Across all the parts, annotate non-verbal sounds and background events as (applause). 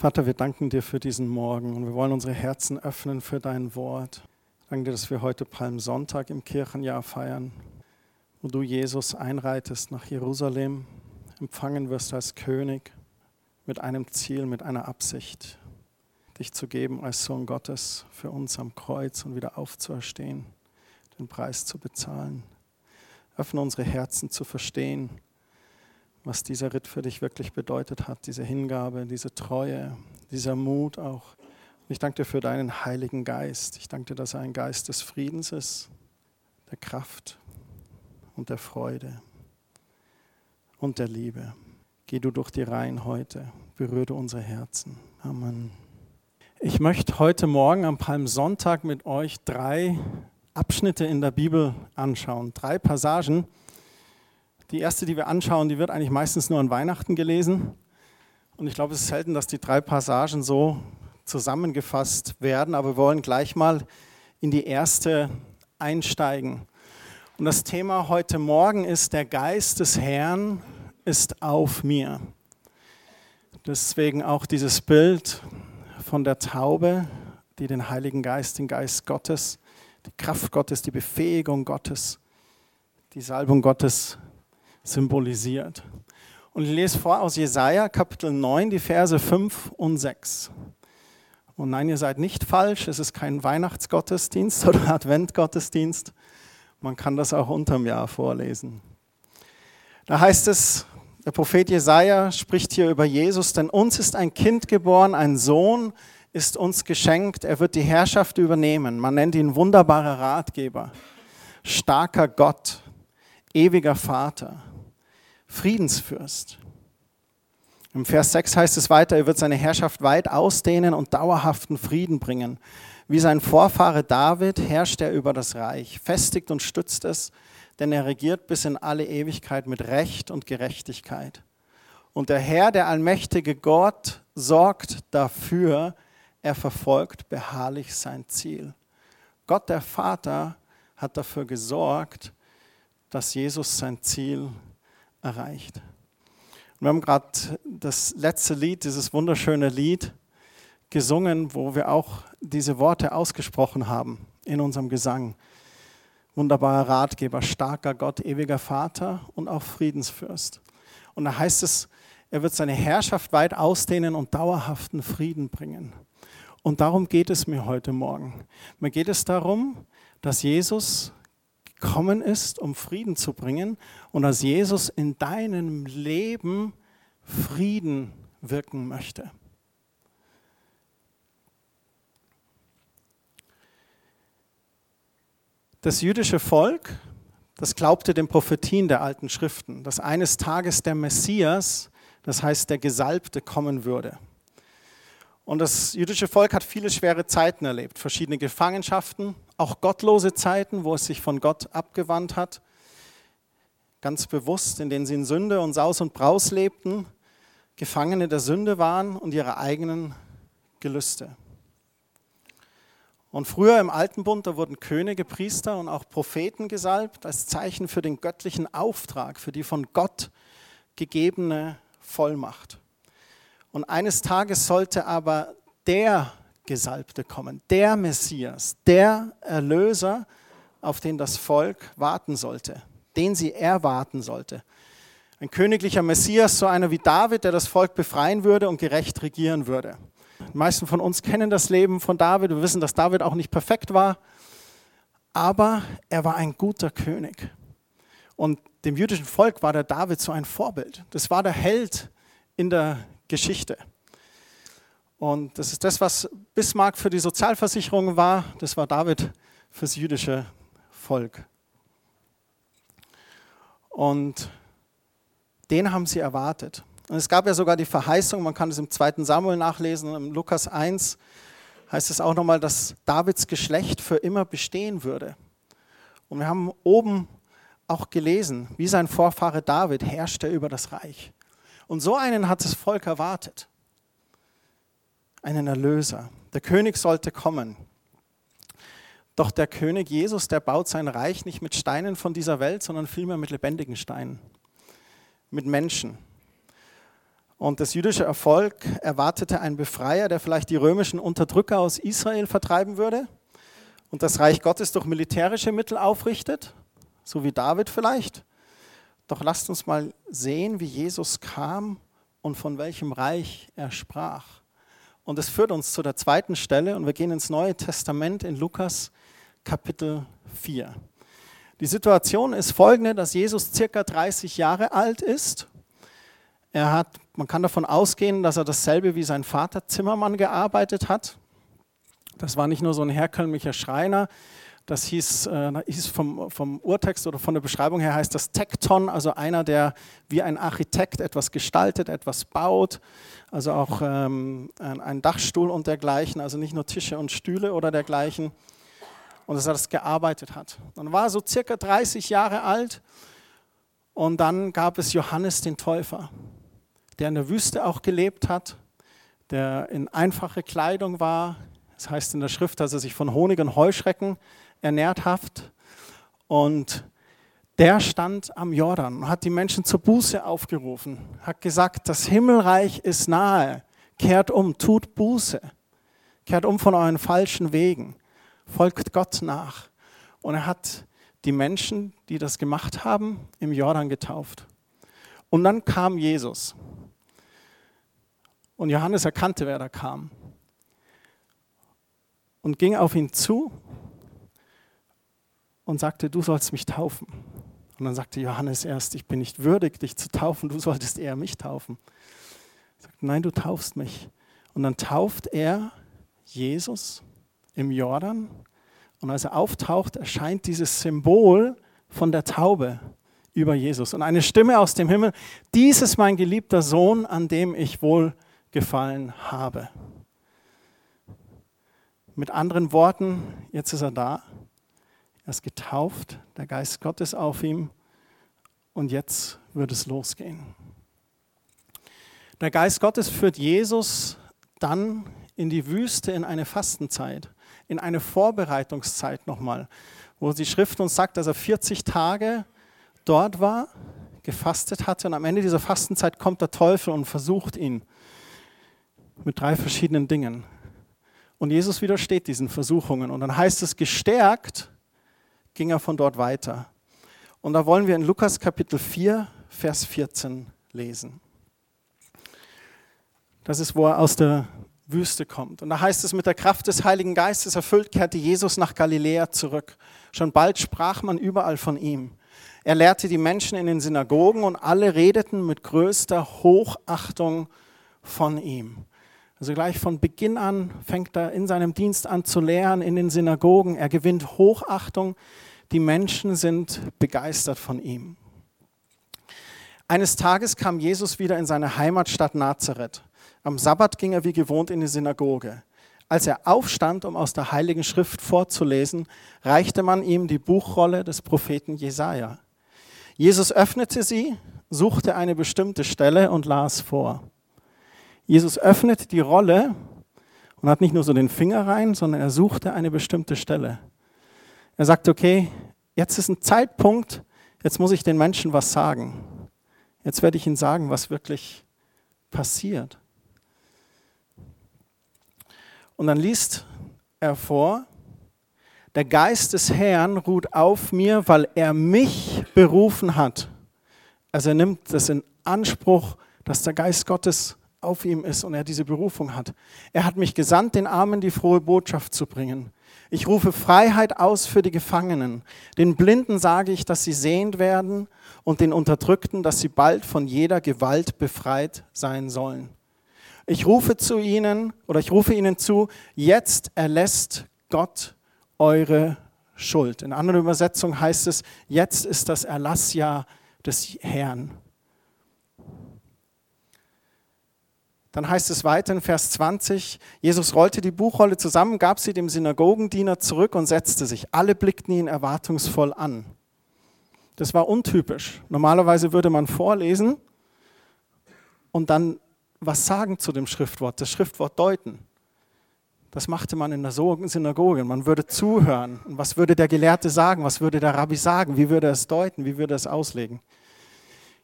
Vater, wir danken dir für diesen Morgen und wir wollen unsere Herzen öffnen für dein Wort. Danke dir, dass wir heute Palmsonntag im Kirchenjahr feiern, wo du Jesus einreitest nach Jerusalem, empfangen wirst als König mit einem Ziel, mit einer Absicht, dich zu geben als Sohn Gottes für uns am Kreuz und wieder aufzuerstehen, den Preis zu bezahlen. Öffne unsere Herzen zu verstehen, was dieser Ritt für dich wirklich bedeutet hat, diese Hingabe, diese Treue, dieser Mut auch. Und ich danke dir für deinen Heiligen Geist. Ich danke dir, dass er ein Geist des Friedens ist, der Kraft und der Freude und der Liebe. Geh du durch die Reihen heute, berühre unsere Herzen. Amen. Ich möchte heute Morgen am Palmsonntag mit euch drei Abschnitte in der Bibel anschauen, drei Passagen, die erste, die wir anschauen, die wird eigentlich meistens nur an Weihnachten gelesen. Und ich glaube, es ist selten, dass die drei Passagen so zusammengefasst werden, aber wir wollen gleich mal in die erste einsteigen. Und das Thema heute Morgen ist, der Geist des Herrn ist auf mir. Deswegen auch dieses Bild von der Taube, die den Heiligen Geist, den Geist Gottes, die Kraft Gottes, die Befähigung Gottes, die Salbung Gottes symbolisiert. Und ich lese vor aus Jesaja Kapitel 9, die Verse 5 und 6. Und nein, ihr seid nicht falsch, es ist kein Weihnachtsgottesdienst (laughs) oder Adventgottesdienst. Man kann das auch unterm Jahr vorlesen. Da heißt es, der Prophet Jesaja spricht hier über Jesus, denn uns ist ein Kind geboren, ein Sohn ist uns geschenkt, er wird die Herrschaft übernehmen. Man nennt ihn wunderbarer Ratgeber, starker Gott, ewiger Vater Friedensfürst. Im Vers 6 heißt es weiter, er wird seine Herrschaft weit ausdehnen und dauerhaften Frieden bringen. Wie sein Vorfahre David herrscht er über das Reich, festigt und stützt es, denn er regiert bis in alle Ewigkeit mit Recht und Gerechtigkeit. Und der Herr, der allmächtige Gott, sorgt dafür, er verfolgt beharrlich sein Ziel. Gott der Vater hat dafür gesorgt, dass Jesus sein Ziel erreicht. wir haben gerade das letzte Lied, dieses wunderschöne Lied, gesungen, wo wir auch diese Worte ausgesprochen haben in unserem Gesang. Wunderbarer Ratgeber, starker Gott, ewiger Vater und auch Friedensfürst. Und da heißt es, er wird seine Herrschaft weit ausdehnen und dauerhaften Frieden bringen. Und darum geht es mir heute Morgen. Mir geht es darum, dass Jesus gekommen ist, um Frieden zu bringen und dass Jesus in deinem Leben Frieden wirken möchte. Das jüdische Volk, das glaubte den Prophetien der alten Schriften, dass eines Tages der Messias, das heißt der Gesalbte, kommen würde. Und das jüdische Volk hat viele schwere Zeiten erlebt, verschiedene Gefangenschaften, auch gottlose Zeiten, wo es sich von Gott abgewandt hat, ganz bewusst, in denen sie in Sünde und Saus und Braus lebten, Gefangene der Sünde waren und ihrer eigenen Gelüste. Und früher im Alten Bund, da wurden Könige, Priester und auch Propheten gesalbt als Zeichen für den göttlichen Auftrag, für die von Gott gegebene Vollmacht. Und eines Tages sollte aber der Gesalbte kommen, der Messias, der Erlöser, auf den das Volk warten sollte, den sie erwarten sollte. Ein königlicher Messias, so einer wie David, der das Volk befreien würde und gerecht regieren würde. Die meisten von uns kennen das Leben von David. Wir wissen, dass David auch nicht perfekt war, aber er war ein guter König. Und dem jüdischen Volk war der David so ein Vorbild. Das war der Held in der Geschichte. Und das ist das, was Bismarck für die Sozialversicherung war, das war David fürs jüdische Volk. Und den haben sie erwartet. Und es gab ja sogar die Verheißung, man kann es im 2. Samuel nachlesen, im Lukas 1 heißt es auch nochmal, dass Davids Geschlecht für immer bestehen würde. Und wir haben oben auch gelesen, wie sein Vorfahre David herrschte über das Reich. Und so einen hat das Volk erwartet. Einen Erlöser. Der König sollte kommen. Doch der König Jesus, der baut sein Reich nicht mit Steinen von dieser Welt, sondern vielmehr mit lebendigen Steinen. Mit Menschen. Und das jüdische Erfolg erwartete einen Befreier, der vielleicht die römischen Unterdrücker aus Israel vertreiben würde und das Reich Gottes durch militärische Mittel aufrichtet, so wie David vielleicht. Doch lasst uns mal sehen, wie Jesus kam und von welchem Reich er sprach. Und es führt uns zu der zweiten Stelle und wir gehen ins Neue Testament in Lukas Kapitel 4. Die Situation ist folgende, dass Jesus circa 30 Jahre alt ist. Er hat, man kann davon ausgehen, dass er dasselbe wie sein Vater Zimmermann gearbeitet hat. Das war nicht nur so ein herkömmlicher Schreiner, das hieß, äh, hieß vom, vom Urtext oder von der Beschreibung her heißt das Tekton, also einer, der wie ein Architekt etwas gestaltet, etwas baut. Also auch ähm, ein Dachstuhl und dergleichen, also nicht nur Tische und Stühle oder dergleichen. Und dass er das gearbeitet hat. Dann war er so circa 30 Jahre alt und dann gab es Johannes den Täufer, der in der Wüste auch gelebt hat, der in einfache Kleidung war. Das heißt in der Schrift, dass er sich von Honig und Heuschrecken ernährt hat. Und der stand am Jordan und hat die Menschen zur Buße aufgerufen, hat gesagt, das Himmelreich ist nahe, kehrt um, tut Buße, kehrt um von euren falschen Wegen, folgt Gott nach. Und er hat die Menschen, die das gemacht haben, im Jordan getauft. Und dann kam Jesus. Und Johannes erkannte, wer da kam. Und ging auf ihn zu und sagte, du sollst mich taufen. Und dann sagte Johannes erst, ich bin nicht würdig, dich zu taufen, du solltest eher mich taufen. Er sagte, nein, du taufst mich. Und dann tauft er Jesus im Jordan. Und als er auftaucht, erscheint dieses Symbol von der Taube über Jesus. Und eine Stimme aus dem Himmel, dies ist mein geliebter Sohn, an dem ich wohl gefallen habe. Mit anderen Worten, jetzt ist er da er ist getauft, der Geist Gottes auf ihm und jetzt wird es losgehen. Der Geist Gottes führt Jesus dann in die Wüste in eine Fastenzeit, in eine Vorbereitungszeit nochmal, wo die Schrift uns sagt, dass er 40 Tage dort war, gefastet hatte und am Ende dieser Fastenzeit kommt der Teufel und versucht ihn mit drei verschiedenen Dingen. Und Jesus widersteht diesen Versuchungen und dann heißt es gestärkt ging er von dort weiter. Und da wollen wir in Lukas Kapitel 4, Vers 14 lesen. Das ist, wo er aus der Wüste kommt. Und da heißt es, mit der Kraft des Heiligen Geistes erfüllt, kehrte Jesus nach Galiläa zurück. Schon bald sprach man überall von ihm. Er lehrte die Menschen in den Synagogen und alle redeten mit größter Hochachtung von ihm. Also gleich von Beginn an fängt er in seinem Dienst an zu lehren in den Synagogen. Er gewinnt Hochachtung. Die Menschen sind begeistert von ihm. Eines Tages kam Jesus wieder in seine Heimatstadt Nazareth. Am Sabbat ging er wie gewohnt in die Synagoge. Als er aufstand, um aus der Heiligen Schrift vorzulesen, reichte man ihm die Buchrolle des Propheten Jesaja. Jesus öffnete sie, suchte eine bestimmte Stelle und las vor. Jesus öffnet die Rolle und hat nicht nur so den Finger rein, sondern er suchte eine bestimmte Stelle. Er sagt, okay, jetzt ist ein Zeitpunkt, jetzt muss ich den Menschen was sagen. Jetzt werde ich ihnen sagen, was wirklich passiert. Und dann liest er vor, der Geist des Herrn ruht auf mir, weil er mich berufen hat. Also er nimmt das in Anspruch, dass der Geist Gottes auf ihm ist und er diese Berufung hat. Er hat mich gesandt, den Armen die frohe Botschaft zu bringen. Ich rufe Freiheit aus für die Gefangenen. Den Blinden sage ich, dass sie sehend werden und den Unterdrückten, dass sie bald von jeder Gewalt befreit sein sollen. Ich rufe zu ihnen oder ich rufe ihnen zu, jetzt erlässt Gott eure Schuld. In anderen Übersetzungen heißt es, jetzt ist das Erlassjahr des Herrn. Dann heißt es weiter in Vers 20, Jesus rollte die Buchrolle zusammen, gab sie dem Synagogendiener zurück und setzte sich. Alle blickten ihn erwartungsvoll an. Das war untypisch. Normalerweise würde man vorlesen und dann was sagen zu dem Schriftwort, das Schriftwort deuten. Das machte man in der Synagoge. Man würde zuhören. Und was würde der Gelehrte sagen? Was würde der Rabbi sagen? Wie würde er es deuten? Wie würde er es auslegen?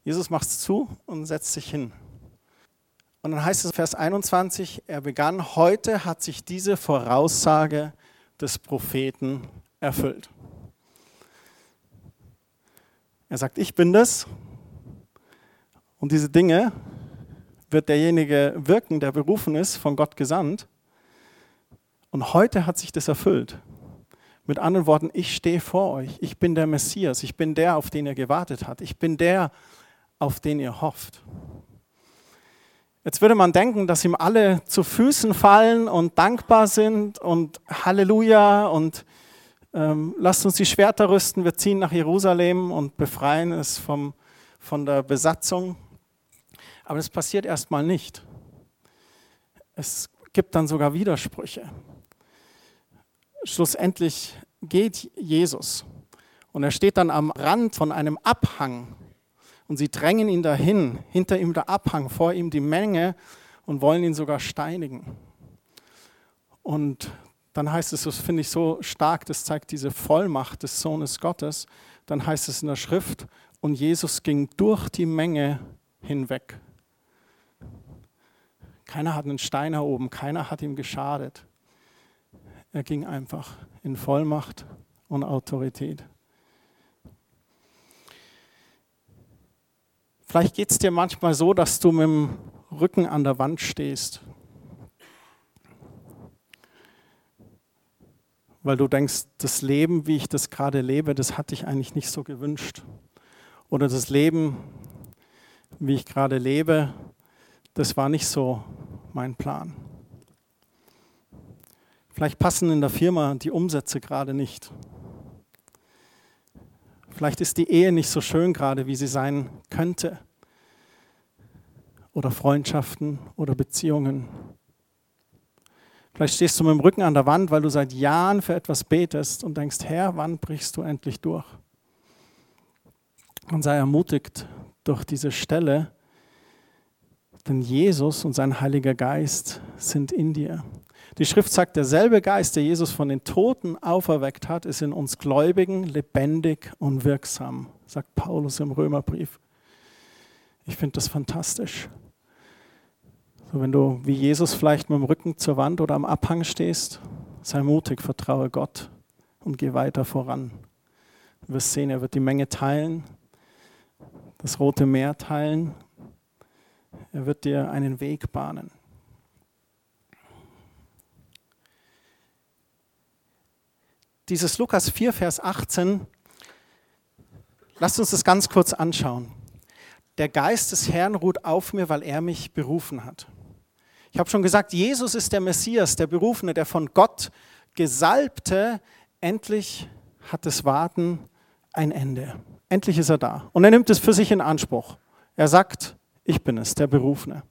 Jesus macht es zu und setzt sich hin. Und dann heißt es Vers 21, er begann, heute hat sich diese Voraussage des Propheten erfüllt. Er sagt, ich bin das. Und diese Dinge wird derjenige wirken, der berufen ist, von Gott gesandt. Und heute hat sich das erfüllt. Mit anderen Worten, ich stehe vor euch. Ich bin der Messias. Ich bin der, auf den ihr gewartet habt. Ich bin der, auf den ihr hofft. Jetzt würde man denken, dass ihm alle zu Füßen fallen und dankbar sind und Halleluja und ähm, lasst uns die Schwerter rüsten, wir ziehen nach Jerusalem und befreien es vom, von der Besatzung. Aber das passiert erstmal nicht. Es gibt dann sogar Widersprüche schlussendlich geht Jesus und er steht dann am Rand von einem Abhang und sie drängen ihn dahin, hinter ihm der Abhang, vor ihm die Menge und wollen ihn sogar steinigen. Und dann heißt es, das finde ich so stark, das zeigt diese Vollmacht des Sohnes Gottes, dann heißt es in der Schrift, und Jesus ging durch die Menge hinweg. Keiner hat einen Stein erhoben, keiner hat ihm geschadet. Er ging einfach in Vollmacht und Autorität. Vielleicht geht es dir manchmal so, dass du mit dem Rücken an der Wand stehst, weil du denkst, das Leben, wie ich das gerade lebe, das hatte ich eigentlich nicht so gewünscht. Oder das Leben, wie ich gerade lebe, das war nicht so mein Plan. Vielleicht passen in der Firma die Umsätze gerade nicht. Vielleicht ist die Ehe nicht so schön gerade, wie sie sein könnte. Oder Freundschaften oder Beziehungen. Vielleicht stehst du mit dem Rücken an der Wand, weil du seit Jahren für etwas betest und denkst, Herr, wann brichst du endlich durch? Und sei ermutigt durch diese Stelle, denn Jesus und sein Heiliger Geist sind in dir. Die Schrift sagt, derselbe Geist, der Jesus von den Toten auferweckt hat, ist in uns Gläubigen lebendig und wirksam, sagt Paulus im Römerbrief. Ich finde das fantastisch. So, wenn du wie Jesus vielleicht mit dem Rücken zur Wand oder am Abhang stehst, sei mutig, vertraue Gott und geh weiter voran. Du wirst sehen, er wird die Menge teilen, das Rote Meer teilen. Er wird dir einen Weg bahnen. Dieses Lukas 4, Vers 18, lasst uns das ganz kurz anschauen. Der Geist des Herrn ruht auf mir, weil er mich berufen hat. Ich habe schon gesagt, Jesus ist der Messias, der Berufene, der von Gott Gesalbte. Endlich hat das Warten ein Ende. Endlich ist er da. Und er nimmt es für sich in Anspruch. Er sagt, ich bin es, der Berufene.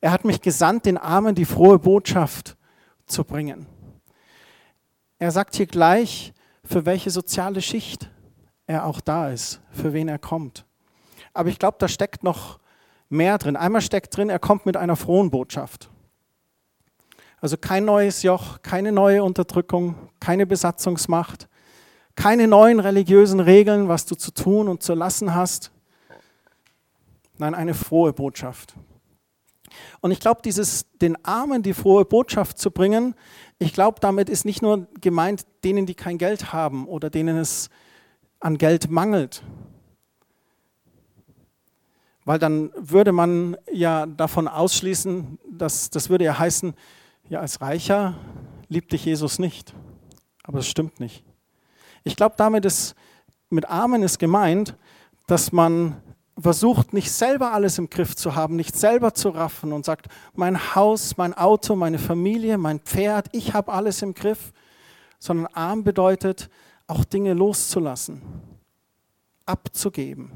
Er hat mich gesandt, den Armen die frohe Botschaft zu bringen. Er sagt hier gleich, für welche soziale Schicht er auch da ist, für wen er kommt. Aber ich glaube, da steckt noch mehr drin. Einmal steckt drin, er kommt mit einer frohen Botschaft. Also kein neues Joch, keine neue Unterdrückung, keine Besatzungsmacht, keine neuen religiösen Regeln, was du zu tun und zu lassen hast. Nein, eine frohe Botschaft. Und ich glaube, dieses den Armen die frohe Botschaft zu bringen, ich glaube, damit ist nicht nur gemeint denen, die kein Geld haben oder denen es an Geld mangelt. Weil dann würde man ja davon ausschließen, dass das würde ja heißen, ja, als Reicher liebt dich Jesus nicht. Aber das stimmt nicht. Ich glaube, damit ist mit Armen ist gemeint, dass man versucht nicht selber alles im Griff zu haben, nicht selber zu raffen und sagt, mein Haus, mein Auto, meine Familie, mein Pferd, ich habe alles im Griff, sondern arm bedeutet auch Dinge loszulassen, abzugeben.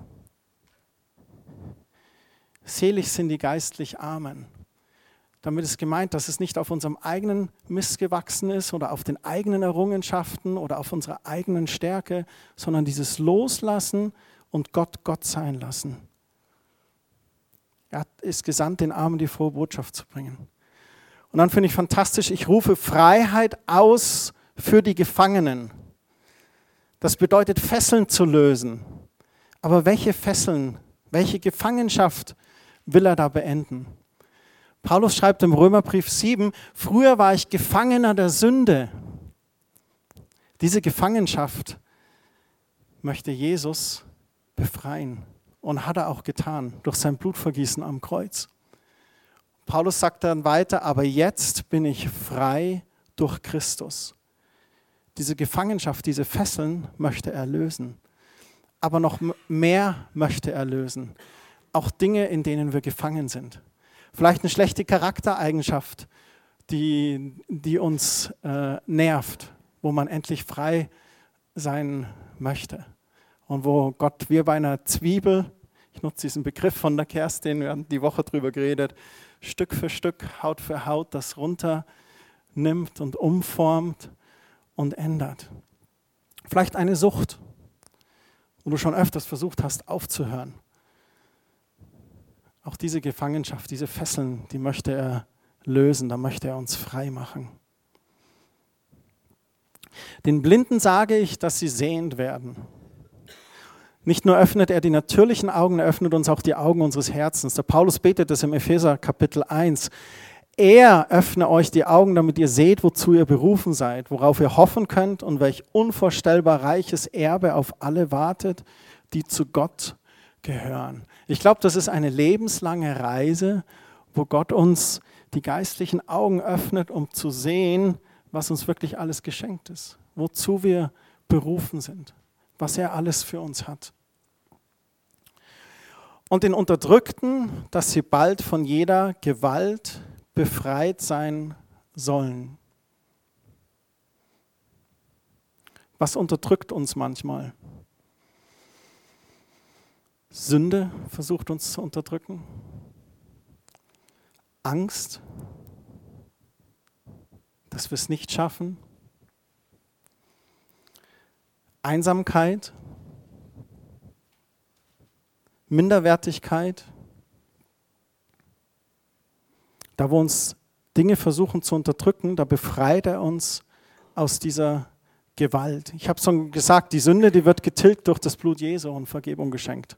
Selig sind die geistlich Armen. Damit ist gemeint, dass es nicht auf unserem eigenen Mist gewachsen ist oder auf den eigenen Errungenschaften oder auf unserer eigenen Stärke, sondern dieses Loslassen und Gott Gott sein lassen. Er ist gesandt, den Armen die frohe Botschaft zu bringen. Und dann finde ich fantastisch, ich rufe Freiheit aus für die Gefangenen. Das bedeutet, Fesseln zu lösen. Aber welche Fesseln, welche Gefangenschaft will er da beenden? Paulus schreibt im Römerbrief 7, früher war ich Gefangener der Sünde. Diese Gefangenschaft möchte Jesus befreien und hat er auch getan durch sein Blutvergießen am Kreuz. Paulus sagt dann weiter, aber jetzt bin ich frei durch Christus. Diese Gefangenschaft, diese Fesseln möchte er lösen. Aber noch mehr möchte er lösen. Auch Dinge, in denen wir gefangen sind. Vielleicht eine schlechte Charaktereigenschaft, die, die uns äh, nervt, wo man endlich frei sein möchte. Und wo Gott wie bei einer Zwiebel, ich nutze diesen Begriff von der Kerstin, wir haben die Woche drüber geredet, Stück für Stück, Haut für Haut das runternimmt und umformt und ändert. Vielleicht eine Sucht, wo du schon öfters versucht hast aufzuhören. Auch diese Gefangenschaft, diese Fesseln, die möchte er lösen, da möchte er uns frei machen. Den Blinden sage ich, dass sie sehend werden. Nicht nur öffnet er die natürlichen Augen, er öffnet uns auch die Augen unseres Herzens. Der Paulus betet das im Epheser Kapitel 1. Er öffne euch die Augen, damit ihr seht, wozu ihr berufen seid, worauf ihr hoffen könnt und welch unvorstellbar reiches Erbe auf alle wartet, die zu Gott gehören. Ich glaube, das ist eine lebenslange Reise, wo Gott uns die geistlichen Augen öffnet, um zu sehen, was uns wirklich alles geschenkt ist, wozu wir berufen sind, was er alles für uns hat. Und den Unterdrückten, dass sie bald von jeder Gewalt befreit sein sollen. Was unterdrückt uns manchmal? Sünde versucht uns zu unterdrücken. Angst, dass wir es nicht schaffen. Einsamkeit, Minderwertigkeit, da wo uns Dinge versuchen zu unterdrücken, da befreit er uns aus dieser Gewalt. Ich habe schon gesagt, die Sünde, die wird getilgt durch das Blut Jesu und Vergebung geschenkt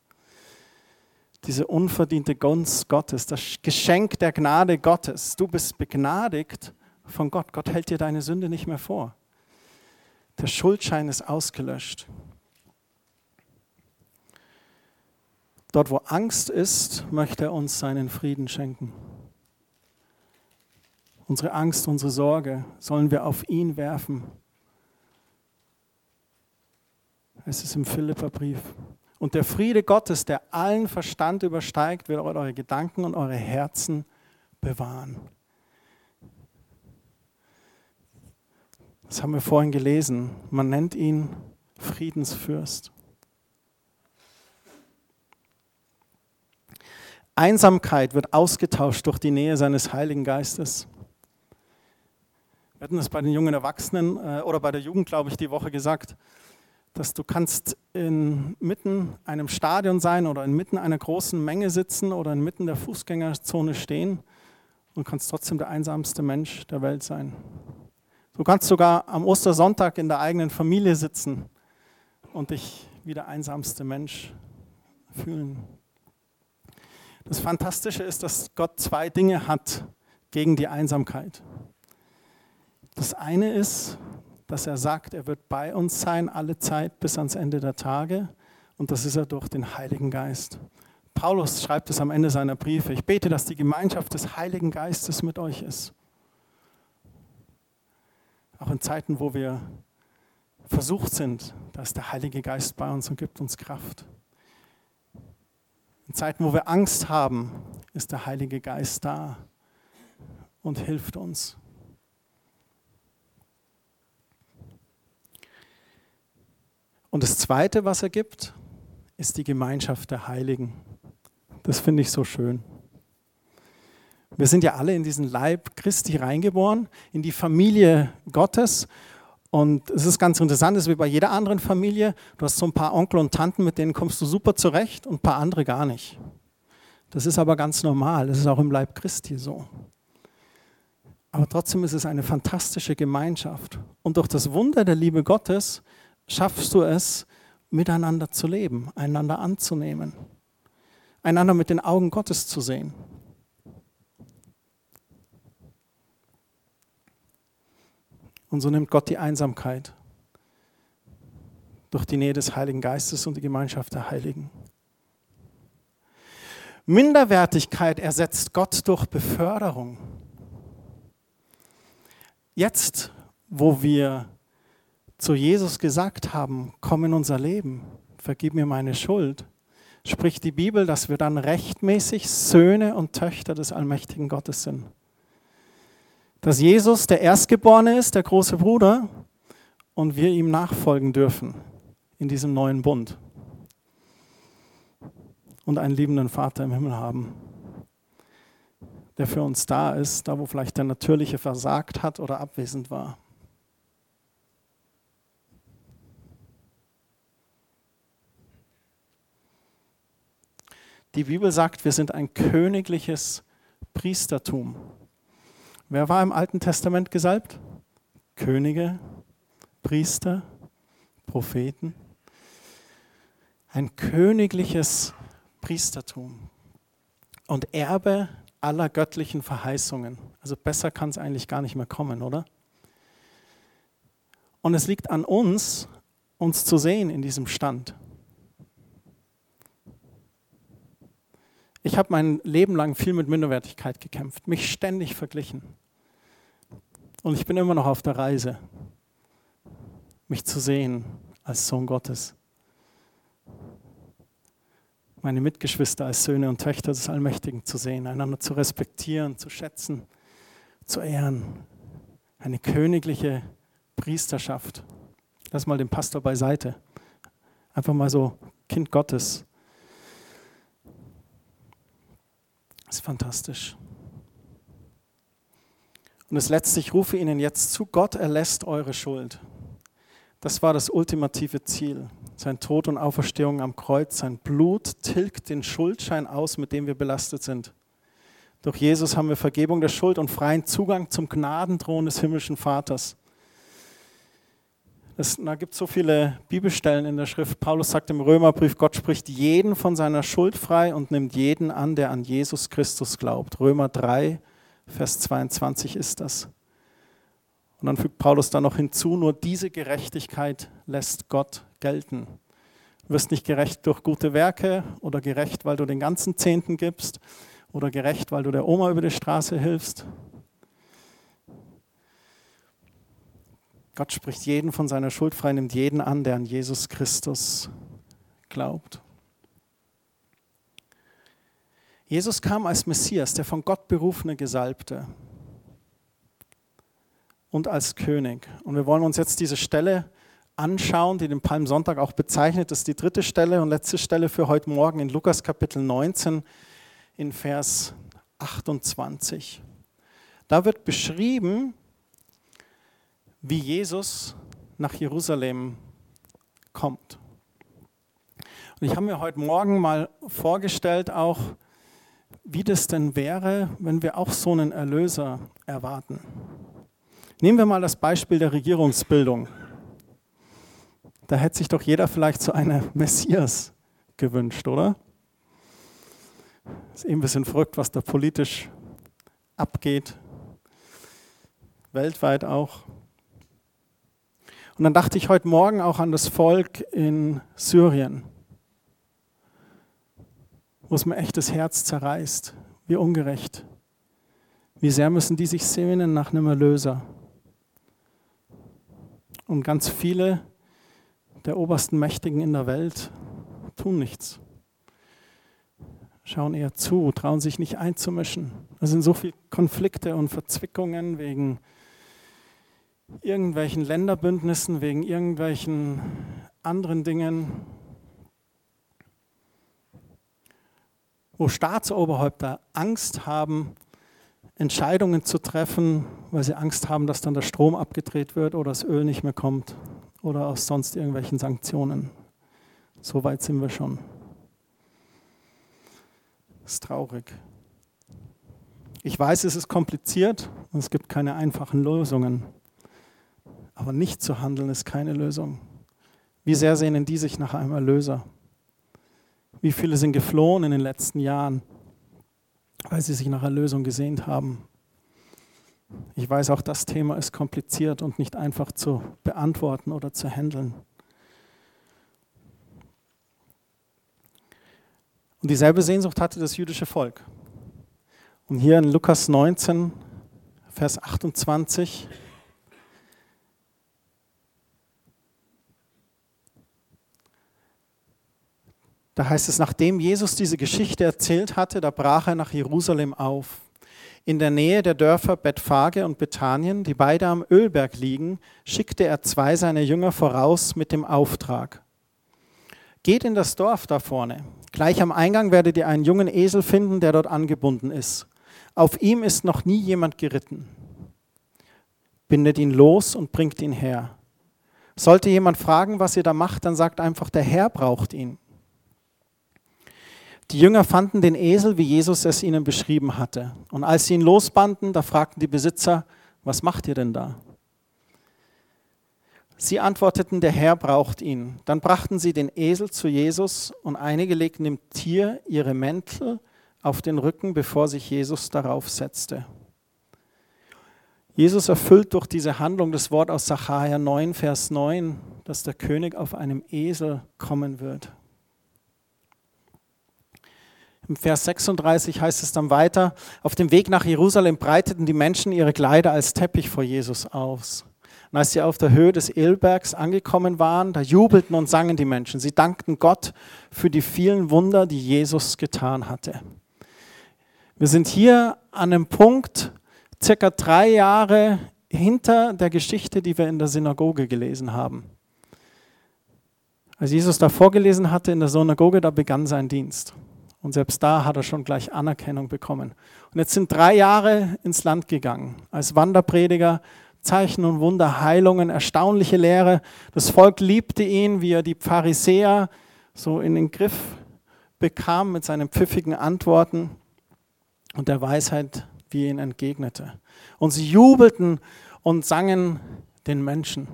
diese unverdiente Gunst Gottes, das Geschenk der Gnade Gottes. Du bist begnadigt von Gott. Gott hält dir deine Sünde nicht mehr vor. Der Schuldschein ist ausgelöscht. Dort, wo Angst ist, möchte er uns seinen Frieden schenken. Unsere Angst, unsere Sorge sollen wir auf ihn werfen. Es ist im Philipperbrief. Und der Friede Gottes, der allen Verstand übersteigt, wird eure Gedanken und eure Herzen bewahren. Das haben wir vorhin gelesen. Man nennt ihn Friedensfürst. Einsamkeit wird ausgetauscht durch die Nähe seines Heiligen Geistes. Wir hatten das bei den jungen Erwachsenen äh, oder bei der Jugend, glaube ich, die Woche gesagt dass du kannst inmitten einem Stadion sein oder inmitten einer großen Menge sitzen oder inmitten der Fußgängerzone stehen und kannst trotzdem der einsamste Mensch der Welt sein. Du kannst sogar am Ostersonntag in der eigenen Familie sitzen und dich wie der einsamste Mensch fühlen. Das Fantastische ist, dass Gott zwei Dinge hat gegen die Einsamkeit. Das eine ist, dass er sagt, er wird bei uns sein alle Zeit bis ans Ende der Tage. Und das ist er durch den Heiligen Geist. Paulus schreibt es am Ende seiner Briefe. Ich bete, dass die Gemeinschaft des Heiligen Geistes mit euch ist. Auch in Zeiten, wo wir versucht sind, da ist der Heilige Geist bei uns und gibt uns Kraft. In Zeiten, wo wir Angst haben, ist der Heilige Geist da und hilft uns. Und das Zweite, was er gibt, ist die Gemeinschaft der Heiligen. Das finde ich so schön. Wir sind ja alle in diesen Leib Christi reingeboren, in die Familie Gottes. Und es ist ganz interessant, es ist wie bei jeder anderen Familie. Du hast so ein paar Onkel und Tanten, mit denen kommst du super zurecht und ein paar andere gar nicht. Das ist aber ganz normal. Das ist auch im Leib Christi so. Aber trotzdem ist es eine fantastische Gemeinschaft. Und durch das Wunder der Liebe Gottes schaffst du es, miteinander zu leben, einander anzunehmen, einander mit den Augen Gottes zu sehen. Und so nimmt Gott die Einsamkeit durch die Nähe des Heiligen Geistes und die Gemeinschaft der Heiligen. Minderwertigkeit ersetzt Gott durch Beförderung. Jetzt, wo wir zu Jesus gesagt haben, komm in unser Leben, vergib mir meine Schuld, spricht die Bibel, dass wir dann rechtmäßig Söhne und Töchter des allmächtigen Gottes sind. Dass Jesus der Erstgeborene ist, der große Bruder, und wir ihm nachfolgen dürfen in diesem neuen Bund und einen liebenden Vater im Himmel haben, der für uns da ist, da wo vielleicht der Natürliche versagt hat oder abwesend war. Die Bibel sagt, wir sind ein königliches Priestertum. Wer war im Alten Testament gesalbt? Könige, Priester, Propheten. Ein königliches Priestertum und Erbe aller göttlichen Verheißungen. Also besser kann es eigentlich gar nicht mehr kommen, oder? Und es liegt an uns, uns zu sehen in diesem Stand. Ich habe mein Leben lang viel mit Minderwertigkeit gekämpft, mich ständig verglichen. Und ich bin immer noch auf der Reise, mich zu sehen als Sohn Gottes. Meine Mitgeschwister als Söhne und Töchter des Allmächtigen zu sehen, einander zu respektieren, zu schätzen, zu ehren. Eine königliche Priesterschaft. Lass mal den Pastor beiseite. Einfach mal so Kind Gottes. Das ist fantastisch. Und das letzte, ich rufe Ihnen jetzt zu, Gott erlässt eure Schuld. Das war das ultimative Ziel. Sein Tod und Auferstehung am Kreuz, sein Blut tilgt den Schuldschein aus, mit dem wir belastet sind. Durch Jesus haben wir Vergebung der Schuld und freien Zugang zum Gnadenthron des himmlischen Vaters. Es, da gibt es so viele Bibelstellen in der Schrift. Paulus sagt im Römerbrief, Gott spricht jeden von seiner Schuld frei und nimmt jeden an, der an Jesus Christus glaubt. Römer 3, Vers 22 ist das. Und dann fügt Paulus da noch hinzu, nur diese Gerechtigkeit lässt Gott gelten. Du wirst nicht gerecht durch gute Werke oder gerecht, weil du den ganzen Zehnten gibst oder gerecht, weil du der Oma über die Straße hilfst Gott spricht jeden von seiner Schuld frei, nimmt jeden an, der an Jesus Christus glaubt. Jesus kam als Messias, der von Gott berufene Gesalbte und als König. Und wir wollen uns jetzt diese Stelle anschauen, die den Palmsonntag auch bezeichnet. Das ist die dritte Stelle und letzte Stelle für heute Morgen in Lukas Kapitel 19 in Vers 28. Da wird beschrieben, wie Jesus nach Jerusalem kommt. Und ich habe mir heute Morgen mal vorgestellt, auch wie das denn wäre, wenn wir auch so einen Erlöser erwarten. Nehmen wir mal das Beispiel der Regierungsbildung. Da hätte sich doch jeder vielleicht so eine (laughs) Messias gewünscht, oder? Ist eben ein bisschen verrückt, was da politisch abgeht, weltweit auch. Und dann dachte ich heute Morgen auch an das Volk in Syrien, wo es mir echt das Herz zerreißt. Wie ungerecht. Wie sehr müssen die sich sehnen nach einem Erlöser. Und ganz viele der obersten Mächtigen in der Welt tun nichts. Schauen eher zu, trauen sich nicht einzumischen. Es sind so viele Konflikte und Verzwickungen wegen irgendwelchen Länderbündnissen, wegen irgendwelchen anderen Dingen, wo Staatsoberhäupter Angst haben, Entscheidungen zu treffen, weil sie Angst haben, dass dann der Strom abgedreht wird oder das Öl nicht mehr kommt oder aus sonst irgendwelchen Sanktionen. So weit sind wir schon. Das ist traurig. Ich weiß, es ist kompliziert und es gibt keine einfachen Lösungen. Aber nicht zu handeln ist keine Lösung. Wie sehr sehnen die sich nach einem Erlöser? Wie viele sind geflohen in den letzten Jahren, weil sie sich nach Erlösung gesehnt haben? Ich weiß, auch das Thema ist kompliziert und nicht einfach zu beantworten oder zu handeln. Und dieselbe Sehnsucht hatte das jüdische Volk. Und hier in Lukas 19, Vers 28, da heißt es, nachdem Jesus diese Geschichte erzählt hatte, da brach er nach Jerusalem auf. In der Nähe der Dörfer Bethphage und Bethanien, die beide am Ölberg liegen, schickte er zwei seiner Jünger voraus mit dem Auftrag. Geht in das Dorf da vorne. Gleich am Eingang werdet ihr einen jungen Esel finden, der dort angebunden ist. Auf ihm ist noch nie jemand geritten. Bindet ihn los und bringt ihn her. Sollte jemand fragen, was ihr da macht, dann sagt einfach, der Herr braucht ihn. Die Jünger fanden den Esel, wie Jesus es ihnen beschrieben hatte. Und als sie ihn losbanden, da fragten die Besitzer, was macht ihr denn da? Sie antworteten, der Herr braucht ihn. Dann brachten sie den Esel zu Jesus und einige legten dem Tier ihre Mäntel auf den Rücken, bevor sich Jesus darauf setzte. Jesus erfüllt durch diese Handlung das Wort aus Sacharja 9, Vers 9, dass der König auf einem Esel kommen wird. Im Vers 36 heißt es dann weiter, auf dem Weg nach Jerusalem breiteten die Menschen ihre Kleider als Teppich vor Jesus aus. Und als sie auf der Höhe des Ölbergs angekommen waren, da jubelten und sangen die Menschen. Sie dankten Gott für die vielen Wunder, die Jesus getan hatte. Wir sind hier an einem Punkt, circa drei Jahre hinter der Geschichte, die wir in der Synagoge gelesen haben. Als Jesus da vorgelesen hatte in der Synagoge, da begann sein Dienst. Und selbst da hat er schon gleich Anerkennung bekommen. Und jetzt sind drei Jahre ins Land gegangen, als Wanderprediger, Zeichen und Wunder, Heilungen, erstaunliche Lehre. Das Volk liebte ihn, wie er die Pharisäer so in den Griff bekam mit seinen pfiffigen Antworten und der Weisheit, wie er ihnen entgegnete. Und sie jubelten und sangen den Menschen.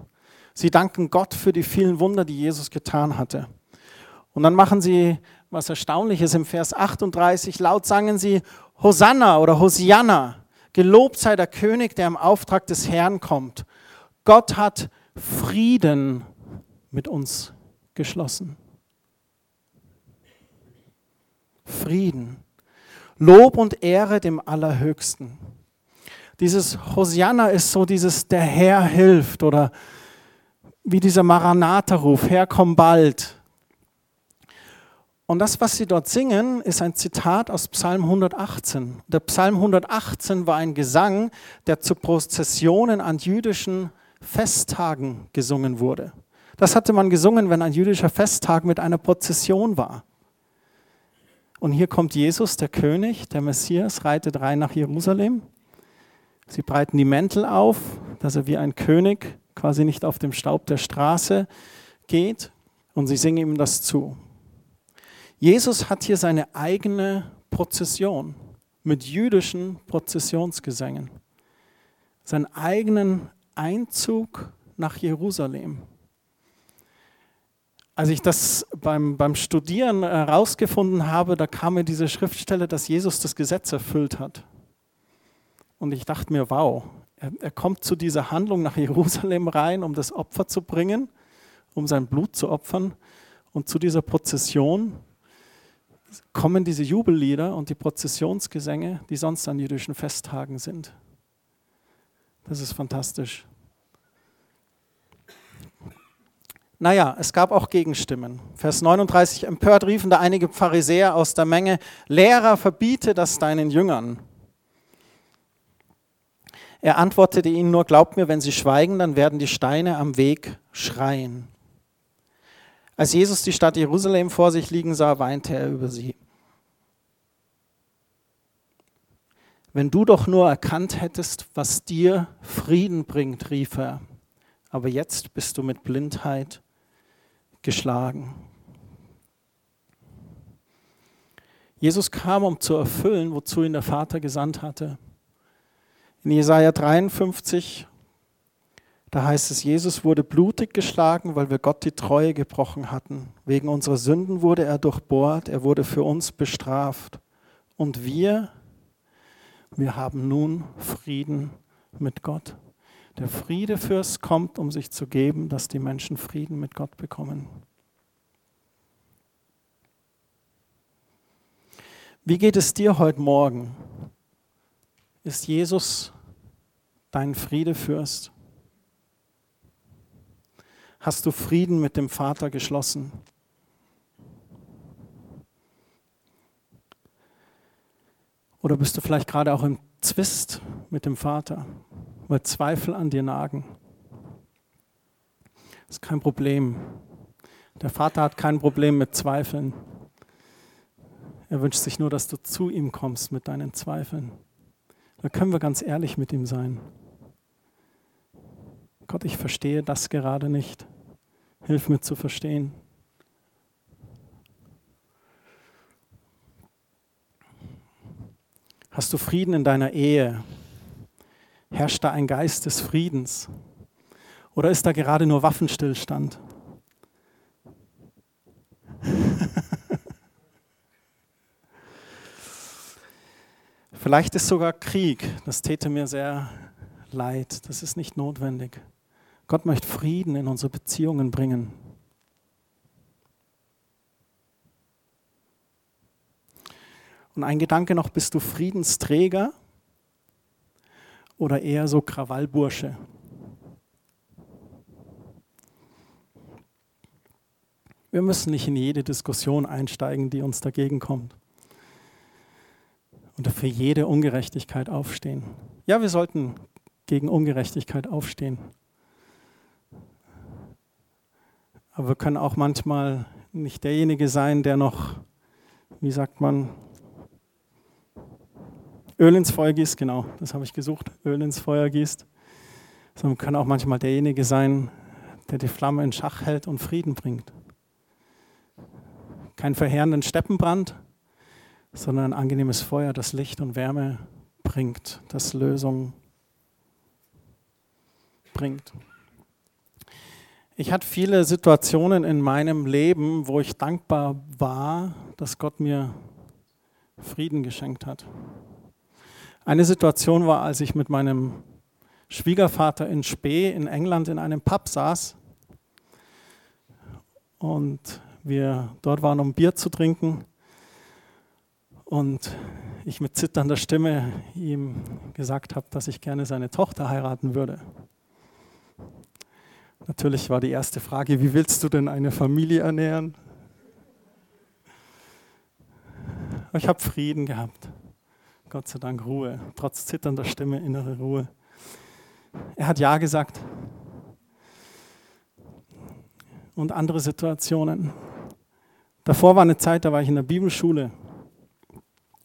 Sie danken Gott für die vielen Wunder, die Jesus getan hatte. Und dann machen sie was Erstaunliches im Vers 38. Laut sangen sie Hosanna oder Hosianna. Gelobt sei der König, der im Auftrag des Herrn kommt. Gott hat Frieden mit uns geschlossen. Frieden. Lob und Ehre dem Allerhöchsten. Dieses Hosianna ist so dieses Der Herr hilft oder wie dieser Maranatha-Ruf, Herr komm bald. Und das, was sie dort singen, ist ein Zitat aus Psalm 118. Der Psalm 118 war ein Gesang, der zu Prozessionen an jüdischen Festtagen gesungen wurde. Das hatte man gesungen, wenn ein jüdischer Festtag mit einer Prozession war. Und hier kommt Jesus, der König, der Messias, reitet rein nach Jerusalem. Sie breiten die Mäntel auf, dass er wie ein König quasi nicht auf dem Staub der Straße geht. Und sie singen ihm das zu. Jesus hat hier seine eigene Prozession mit jüdischen Prozessionsgesängen. Seinen eigenen Einzug nach Jerusalem. Als ich das beim, beim Studieren herausgefunden habe, da kam mir diese Schriftstelle, dass Jesus das Gesetz erfüllt hat. Und ich dachte mir, wow, er, er kommt zu dieser Handlung nach Jerusalem rein, um das Opfer zu bringen, um sein Blut zu opfern. Und zu dieser Prozession kommen diese Jubellieder und die Prozessionsgesänge, die sonst an jüdischen Festtagen sind. Das ist fantastisch. Naja, es gab auch Gegenstimmen. Vers 39, empört riefen da einige Pharisäer aus der Menge, Lehrer, verbiete das deinen Jüngern. Er antwortete ihnen nur, glaubt mir, wenn sie schweigen, dann werden die Steine am Weg schreien. Als Jesus die Stadt Jerusalem vor sich liegen sah, weinte er über sie. Wenn du doch nur erkannt hättest, was dir Frieden bringt, rief er, aber jetzt bist du mit Blindheit geschlagen. Jesus kam, um zu erfüllen, wozu ihn der Vater gesandt hatte. In Jesaja 53 da heißt es, Jesus wurde blutig geschlagen, weil wir Gott die Treue gebrochen hatten. Wegen unserer Sünden wurde er durchbohrt, er wurde für uns bestraft. Und wir, wir haben nun Frieden mit Gott. Der Friedefürst kommt, um sich zu geben, dass die Menschen Frieden mit Gott bekommen. Wie geht es dir heute Morgen? Ist Jesus dein Friedefürst? Hast du Frieden mit dem Vater geschlossen? Oder bist du vielleicht gerade auch im Zwist mit dem Vater, weil Zweifel an dir nagen? Das ist kein Problem. Der Vater hat kein Problem mit Zweifeln. Er wünscht sich nur, dass du zu ihm kommst mit deinen Zweifeln. Da können wir ganz ehrlich mit ihm sein. Gott, ich verstehe das gerade nicht. Hilf mir zu verstehen. Hast du Frieden in deiner Ehe? Herrscht da ein Geist des Friedens? Oder ist da gerade nur Waffenstillstand? (laughs) Vielleicht ist sogar Krieg. Das täte mir sehr leid. Das ist nicht notwendig. Gott möchte Frieden in unsere Beziehungen bringen. Und ein Gedanke noch, bist du Friedensträger oder eher so Krawallbursche? Wir müssen nicht in jede Diskussion einsteigen, die uns dagegen kommt. Oder für jede Ungerechtigkeit aufstehen. Ja, wir sollten gegen Ungerechtigkeit aufstehen. Aber wir können auch manchmal nicht derjenige sein, der noch, wie sagt man, Öl ins Feuer gießt, genau, das habe ich gesucht, Öl ins Feuer gießt. Sondern kann auch manchmal derjenige sein, der die Flamme in Schach hält und Frieden bringt. Kein verheerenden Steppenbrand, sondern ein angenehmes Feuer, das Licht und Wärme bringt, das Lösung bringt. Ich hatte viele Situationen in meinem Leben, wo ich dankbar war, dass Gott mir Frieden geschenkt hat. Eine Situation war, als ich mit meinem Schwiegervater in Spee in England in einem Pub saß und wir dort waren, um Bier zu trinken und ich mit zitternder Stimme ihm gesagt habe, dass ich gerne seine Tochter heiraten würde. Natürlich war die erste Frage, wie willst du denn eine Familie ernähren? ich habe Frieden gehabt. Gott sei Dank Ruhe, trotz zitternder Stimme innere Ruhe. Er hat Ja gesagt. Und andere Situationen. Davor war eine Zeit, da war ich in der Bibelschule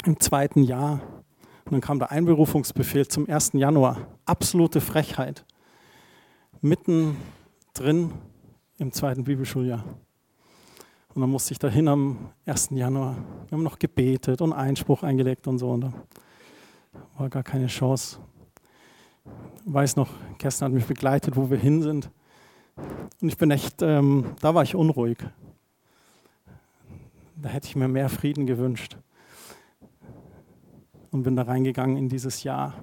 im zweiten Jahr. Und dann kam der Einberufungsbefehl zum 1. Januar. Absolute Frechheit. Mitten drin im zweiten Bibelschuljahr. Und dann musste ich dahin am 1. Januar. Wir haben noch gebetet und Einspruch eingelegt und so. Und da war gar keine Chance. Ich weiß noch, Kerstin hat mich begleitet, wo wir hin sind. Und ich bin echt, ähm, da war ich unruhig. Da hätte ich mir mehr Frieden gewünscht. Und bin da reingegangen in dieses Jahr.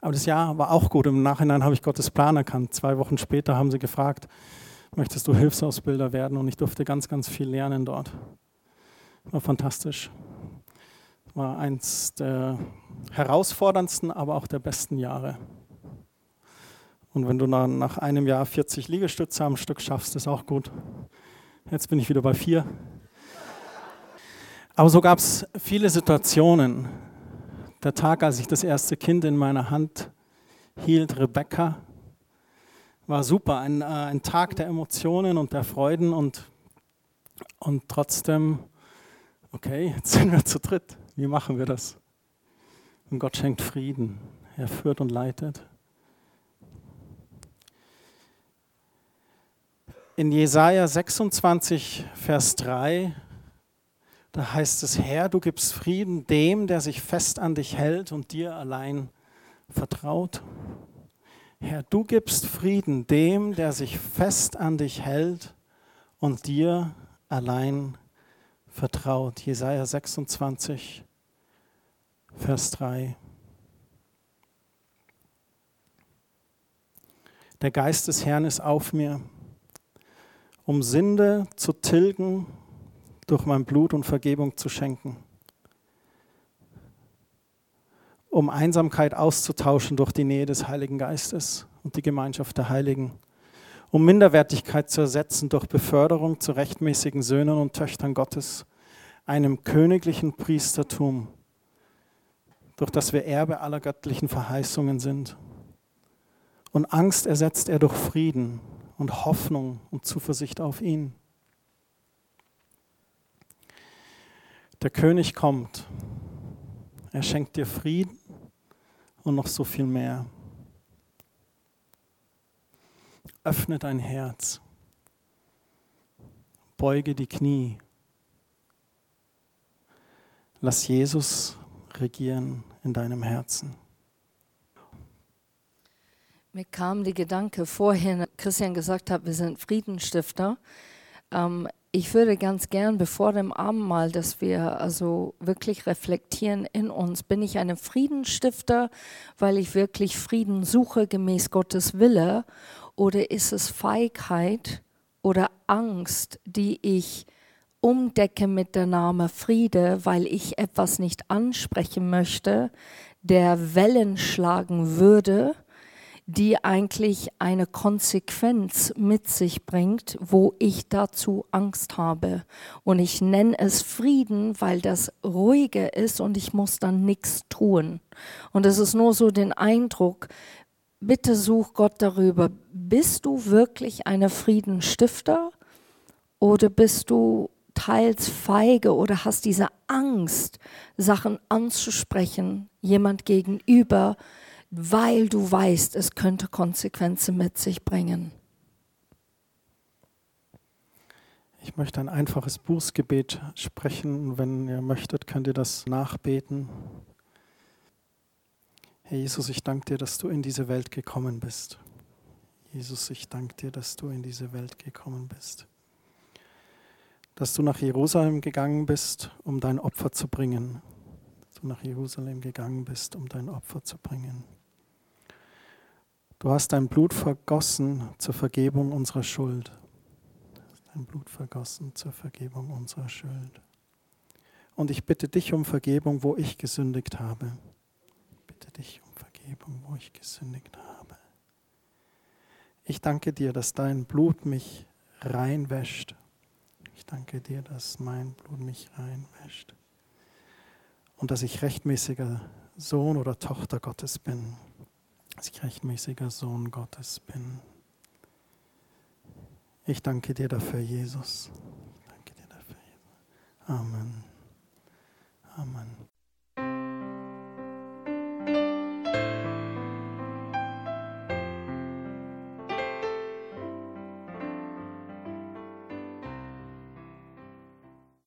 Aber das Jahr war auch gut. Im Nachhinein habe ich Gottes Plan erkannt. Zwei Wochen später haben sie gefragt, möchtest du Hilfsausbilder werden? Und ich durfte ganz, ganz viel lernen dort. War fantastisch. War eins der herausforderndsten, aber auch der besten Jahre. Und wenn du nach einem Jahr 40 Liegestütze am Stück schaffst, ist auch gut. Jetzt bin ich wieder bei vier. Aber so gab es viele Situationen. Der Tag, als ich das erste Kind in meiner Hand hielt, Rebecca, war super. Ein, äh, ein Tag der Emotionen und der Freuden und, und trotzdem, okay, jetzt sind wir zu dritt. Wie machen wir das? Und Gott schenkt Frieden. Er führt und leitet. In Jesaja 26, Vers 3, da heißt es: Herr, du gibst Frieden dem, der sich fest an dich hält und dir allein vertraut. Herr, du gibst Frieden dem, der sich fest an dich hält und dir allein vertraut. Jesaja 26, Vers 3. Der Geist des Herrn ist auf mir, um Sünde zu tilgen, durch mein Blut und Vergebung zu schenken, um Einsamkeit auszutauschen durch die Nähe des Heiligen Geistes und die Gemeinschaft der Heiligen, um Minderwertigkeit zu ersetzen durch Beförderung zu rechtmäßigen Söhnen und Töchtern Gottes, einem königlichen Priestertum, durch das wir Erbe aller göttlichen Verheißungen sind. Und Angst ersetzt er durch Frieden und Hoffnung und Zuversicht auf ihn. Der König kommt. Er schenkt dir Frieden und noch so viel mehr. Öffne dein Herz. Beuge die Knie. Lass Jesus regieren in deinem Herzen. Mir kam der Gedanke vorhin, Christian gesagt hat, wir sind Friedensstifter. Ähm, ich würde ganz gern, bevor dem Abendmahl, dass wir also wirklich reflektieren in uns, bin ich ein Friedensstifter, weil ich wirklich Frieden suche gemäß Gottes Wille, oder ist es Feigheit oder Angst, die ich umdecke mit der Name Friede, weil ich etwas nicht ansprechen möchte, der Wellen schlagen würde? Die eigentlich eine Konsequenz mit sich bringt, wo ich dazu Angst habe. Und ich nenne es Frieden, weil das ruhige ist und ich muss dann nichts tun. Und es ist nur so den Eindruck, bitte such Gott darüber, bist du wirklich eine Friedensstifter oder bist du teils feige oder hast diese Angst, Sachen anzusprechen, jemand gegenüber, weil du weißt, es könnte Konsequenzen mit sich bringen. Ich möchte ein einfaches Bußgebet sprechen. Wenn ihr möchtet, könnt ihr das nachbeten. Herr Jesus, ich danke dir, dass du in diese Welt gekommen bist. Jesus, ich danke dir, dass du in diese Welt gekommen bist. Dass du nach Jerusalem gegangen bist, um dein Opfer zu bringen. Dass du nach Jerusalem gegangen bist, um dein Opfer zu bringen. Du hast dein Blut vergossen zur Vergebung unserer Schuld. Dein Blut vergossen zur Vergebung unserer Schuld. Und ich bitte dich um Vergebung, wo ich gesündigt habe. Ich bitte dich um Vergebung, wo ich gesündigt habe. Ich danke dir, dass dein Blut mich reinwäscht. Ich danke dir, dass mein Blut mich reinwäscht. Und dass ich rechtmäßiger Sohn oder Tochter Gottes bin dass ich rechtmäßiger Sohn Gottes bin. Ich danke dir dafür, Jesus. Ich danke dir dafür, Jesus. Amen. Amen.